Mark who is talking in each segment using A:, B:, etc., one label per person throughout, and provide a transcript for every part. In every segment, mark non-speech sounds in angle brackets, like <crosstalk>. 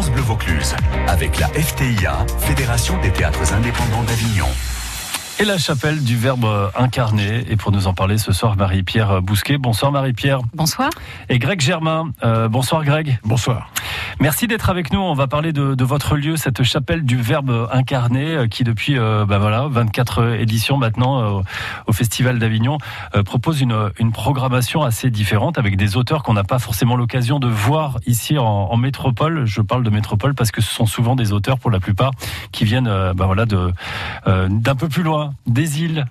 A: France Bleu Vaucluse avec la FTIA, Fédération des théâtres indépendants d'Avignon
B: et la chapelle du Verbe incarné. Et pour nous en parler ce soir, Marie-Pierre Bousquet. Bonsoir Marie-Pierre.
C: Bonsoir.
B: Et Greg Germain. Euh, bonsoir Greg.
D: Bonsoir.
B: Merci d'être avec nous. On va parler de, votre lieu, cette chapelle du Verbe incarné, euh, qui depuis euh, ben voilà 24 éditions maintenant euh, au Festival d'Avignon propose une, programmation assez différente avec des auteurs qu'on n'a pas forcément l'occasion de voir ici en, métropole. Je parle de métropole parce que ce sont souvent des auteurs pour la plupart qui viennent ben voilà d'un peu plus loin des îles.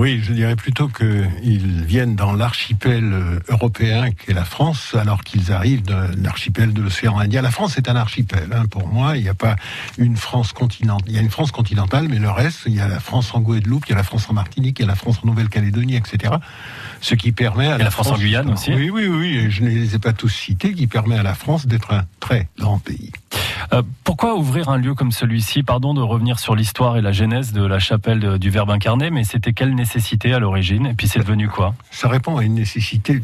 D: Oui, je dirais plutôt qu'ils viennent dans l'archipel européen qu'est la France, alors qu'ils arrivent de l'archipel de l'océan Indien. La France est un archipel, hein, pour moi. Il n'y a pas une France continentale. Il y a une France continentale, mais le reste, il y a la France en Guadeloupe, il y a la France en Martinique, il y a la France en Nouvelle-Calédonie, etc. Ce qui permet à
B: et
D: la,
B: la France, France en Guyane aussi.
D: Oui, oui, oui. Je ne les ai pas tous cités, qui permet à la France d'être un très grand pays.
B: Euh, pourquoi ouvrir un lieu comme celui-ci Pardon de revenir sur l'histoire et la genèse de la chapelle du Verbe incarné, mais c'était quelle nécessité à l'origine Et puis c'est devenu quoi
D: Ça répond à une nécessité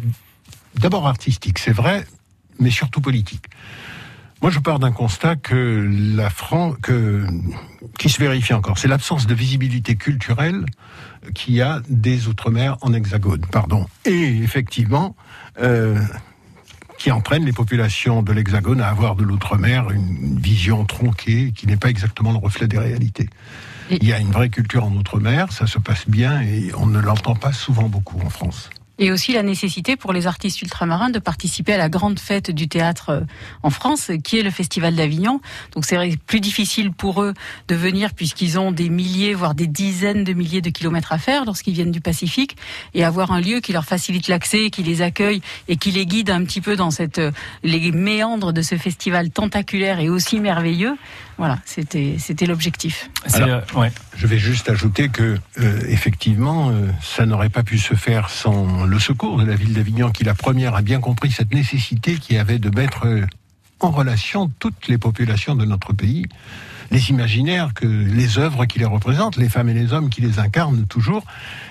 D: d'abord artistique, c'est vrai, mais surtout politique. Moi, je pars d'un constat que la France, que, qui se vérifie encore, c'est l'absence de visibilité culturelle qu'il y a des Outre-mer en hexagone, pardon. Et effectivement, euh, qui entraîne les populations de l'Hexagone à avoir de l'outre-mer une vision tronquée qui n'est pas exactement le reflet des réalités. Il y a une vraie culture en outre-mer, ça se passe bien et on ne l'entend pas souvent beaucoup en France.
C: Et aussi la nécessité pour les artistes ultramarins de participer à la grande fête du théâtre en France, qui est le Festival d'Avignon. Donc c'est plus difficile pour eux de venir puisqu'ils ont des milliers, voire des dizaines de milliers de kilomètres à faire lorsqu'ils viennent du Pacifique et avoir un lieu qui leur facilite l'accès, qui les accueille et qui les guide un petit peu dans cette, les méandres de ce festival tentaculaire et aussi merveilleux. Voilà, c'était c'était l'objectif.
D: Euh, ouais. Je vais juste ajouter que euh, effectivement, euh, ça n'aurait pas pu se faire sans le secours de la ville d'Avignon, qui la première a bien compris cette nécessité qui avait de mettre en relation toutes les populations de notre pays, les imaginaires, que les œuvres qui les représentent, les femmes et les hommes qui les incarnent toujours.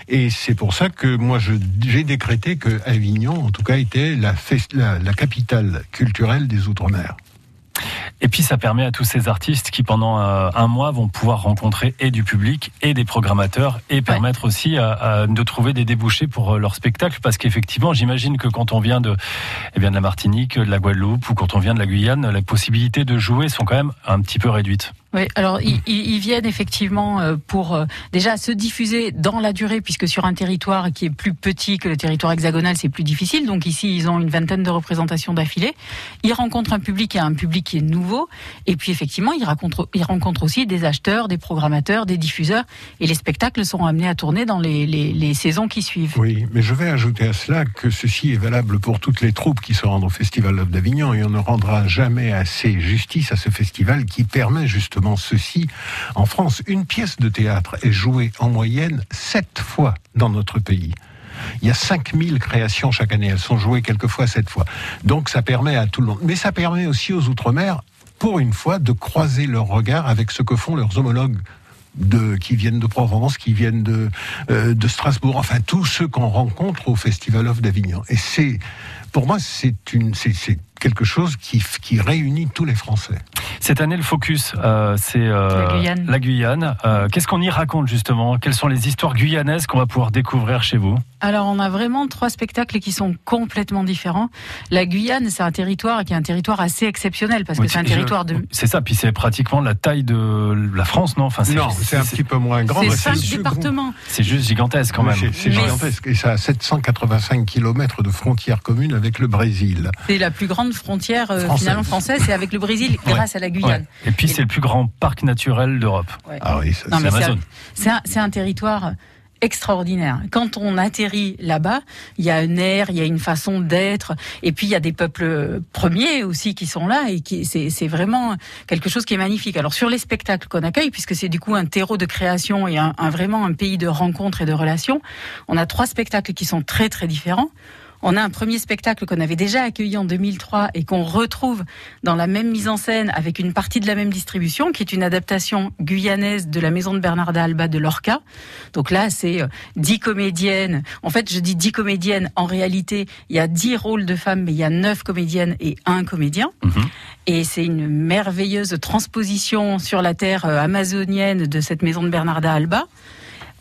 D: Et c'est pour ça que moi j'ai décrété que Avignon, en tout cas, était la, la, la capitale culturelle des Outre-mer.
B: Et puis ça permet à tous ces artistes qui pendant euh, un mois vont pouvoir rencontrer et du public et des programmateurs et permettre ouais. aussi à, à, de trouver des débouchés pour euh, leur spectacle parce qu'effectivement j'imagine que quand on vient de, eh bien de la Martinique, de la Guadeloupe ou quand on vient de la Guyane, les possibilités de jouer sont quand même un petit peu réduites.
C: Oui, alors ils, viennent effectivement euh, pour déjà se diffuser dans la durée, puisque sur un territoire qui est plus petit que le territoire hexagonal, c'est plus difficile. Donc ici, ils ont une vingtaine de représentations d'affilée. Ils rencontrent un public et un public qui est nouveau. Et puis effectivement, ils rencontrent, ils rencontrent aussi des acheteurs, des programmateurs, des diffuseurs. Et les spectacles sont amenés à tourner dans les, les, les saisons qui suivent.
D: Oui, mais je vais ajouter à cela que ceci est valable pour toutes les troupes qui se rendent au Festival d'Avignon et on ne rendra jamais assez justice à ce festival qui permet justement ceci en France. Une pièce de théâtre est jouée en moyenne sept fois dans notre pays. Il y a 5000 créations chaque année. Elles sont jouées quelquefois sept fois. Donc ça permet à tout le monde. Mais ça permet aussi aux Outre-mer, pour une fois, de croiser leur regard avec ce que font leurs homologues qui viennent de Provence, qui viennent de, euh, de Strasbourg, enfin tous ceux qu'on rencontre au Festival of d'Avignon. Et c'est, pour moi, c'est une, c'est quelque chose qui, qui réunit tous les Français.
B: Cette année, le focus, euh, c'est euh,
C: la Guyane.
B: La Guyane. Euh, Qu'est-ce qu'on y raconte justement? Quelles sont les histoires guyanaises qu'on va pouvoir découvrir chez vous?
C: Alors, on a vraiment trois spectacles qui sont complètement différents. La Guyane, c'est un territoire qui est un territoire assez exceptionnel parce que c'est un territoire de.
B: C'est ça, puis c'est pratiquement la taille de la France, non?
D: Enfin, Non, c'est un petit peu moins grand.
C: C'est cinq départements.
B: C'est juste gigantesque quand même.
D: C'est gigantesque et ça a 785 km de frontières communes avec le Brésil.
C: C'est la plus grande frontière euh, française. finalement française, c'est avec le Brésil grâce ouais. à la Guyane.
B: Ouais. Et puis c'est le plus grand parc naturel d'Europe.
C: Ouais.
D: Ah oui,
B: c'est
C: un, un, territoire extraordinaire. Quand on atterrit là-bas, il y a un air, il y a une façon d'être, et puis il y a des peuples premiers aussi qui sont là, et qui c'est vraiment quelque chose qui est magnifique. Alors sur les spectacles qu'on accueille, puisque c'est du coup un terreau de création et un, un, vraiment un pays de rencontres et de relations, on a trois spectacles qui sont très très différents. On a un premier spectacle qu'on avait déjà accueilli en 2003 et qu'on retrouve dans la même mise en scène avec une partie de la même distribution, qui est une adaptation guyanaise de la maison de Bernarda Alba de Lorca. Donc là, c'est euh, dix comédiennes. En fait, je dis dix comédiennes. En réalité, il y a dix rôles de femmes, mais il y a neuf comédiennes et un comédien.
B: Mhm.
C: Et c'est une merveilleuse transposition sur la terre euh, amazonienne de cette maison de Bernarda Alba.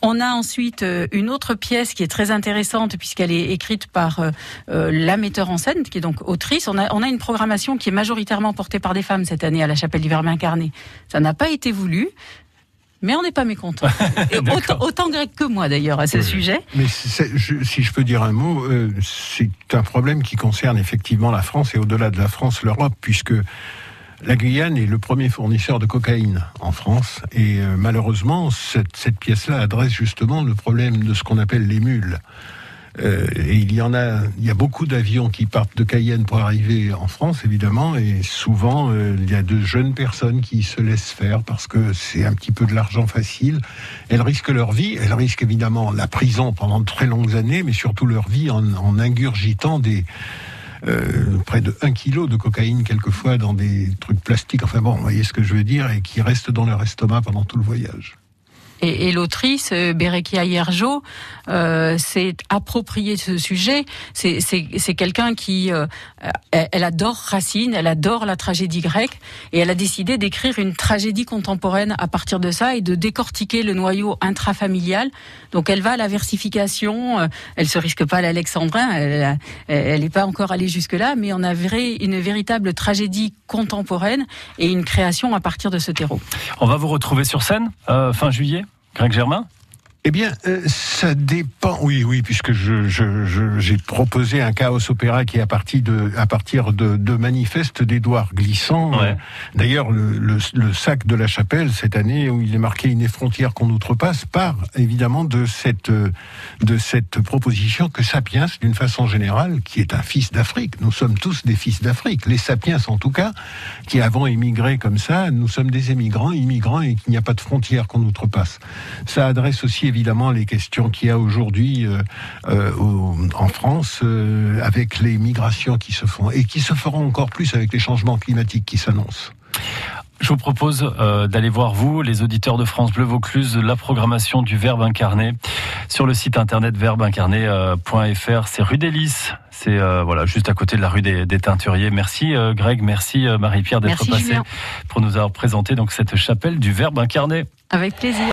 C: On a ensuite euh, une autre pièce qui est très intéressante puisqu'elle est écrite par euh, euh, la metteur en scène, qui est donc autrice. On a, on a une programmation qui est majoritairement portée par des femmes cette année à la Chapelle du Verbe incarné. Ça n'a pas été voulu. Mais on n'est pas mécontent. <laughs> Autant, autant grec que moi d'ailleurs à ce
D: Oui.
C: sujet.
D: Mais je- si je peux dire un mot, euh, c'est un problème qui concerne effectivement la France et au-delà de la France, l'Europe, puisque la Guyane est le premier fournisseur de cocaïne en France. Et euh, malheureusement, cette, pièce-là adresse justement le problème de ce qu'on appelle les mules. Euh, et il y en a, il y a beaucoup d'avions qui partent de Cayenne pour arriver en France, évidemment, et souvent euh, il y a de jeunes personnes qui se laissent faire parce que c'est un petit peu de l'argent facile. Elles risquent leur vie, elles risquent évidemment la prison pendant de très longues années, mais surtout leur vie en, ingurgitant des près de 1 kilo de cocaïne quelquefois dans des trucs plastiques. Enfin bon, vous voyez ce que je veux dire, et qui restent dans leur estomac pendant tout le voyage.
C: Et, l'autrice, euh, Berekia Hierjo, euh, s'est appropriée ce sujet. C'est- quelqu'un qui... euh, elle, adore Racine, elle adore la tragédie grecque, et elle a décidé d'écrire une tragédie contemporaine à partir de ça et de décortiquer le noyau intrafamilial. Donc elle va à la versification, euh, elle se risque pas à l'alexandrin, elle n'est pas encore allée jusque-là, mais on a une véritable tragédie contemporaine et une création à partir de ce terreau.
B: On va vous retrouver sur scène euh, fin juillet, Greg Germain?
D: Eh bien, euh, ça dépend. Oui, oui, puisque je, je, je- j'ai proposé un chaos opéra qui est à partir de, à partir de, de manifestes d'Édouard Glissant.
B: Ouais.
D: Euh, D'ailleurs, le, le, le sac de la chapelle cette année où il est marqué une frontière qu'on outrepasse part évidemment de cette euh, de cette proposition que Sapiens, d'une façon générale, qui est un fils d'Afrique. Nous sommes tous des fils d'Afrique. Les Sapiens, en tout cas, qui avons émigré comme ça, nous sommes des émigrants, immigrants, et qu'il n'y a pas de frontière qu'on outrepasse. Ça adresse aussi évidemment les questions qu'il y a aujourd'hui euh, euh, en France euh, avec les migrations qui se font et qui se feront encore plus avec les changements climatiques qui s'annoncent.
B: Je vous propose euh, d'aller voir, vous, les auditeurs de France Bleu Vaucluse, la programmation du Verbe incarné sur le site internet verbeincarné.fr. C'est rue des Lys. C'est euh, voilà, juste à côté de la rue des, des Teinturiers. Merci euh, Greg, merci euh, Marie-Pierre d'être passée pour nous avoir présenté donc cette chapelle du Verbe incarné.
C: Avec plaisir.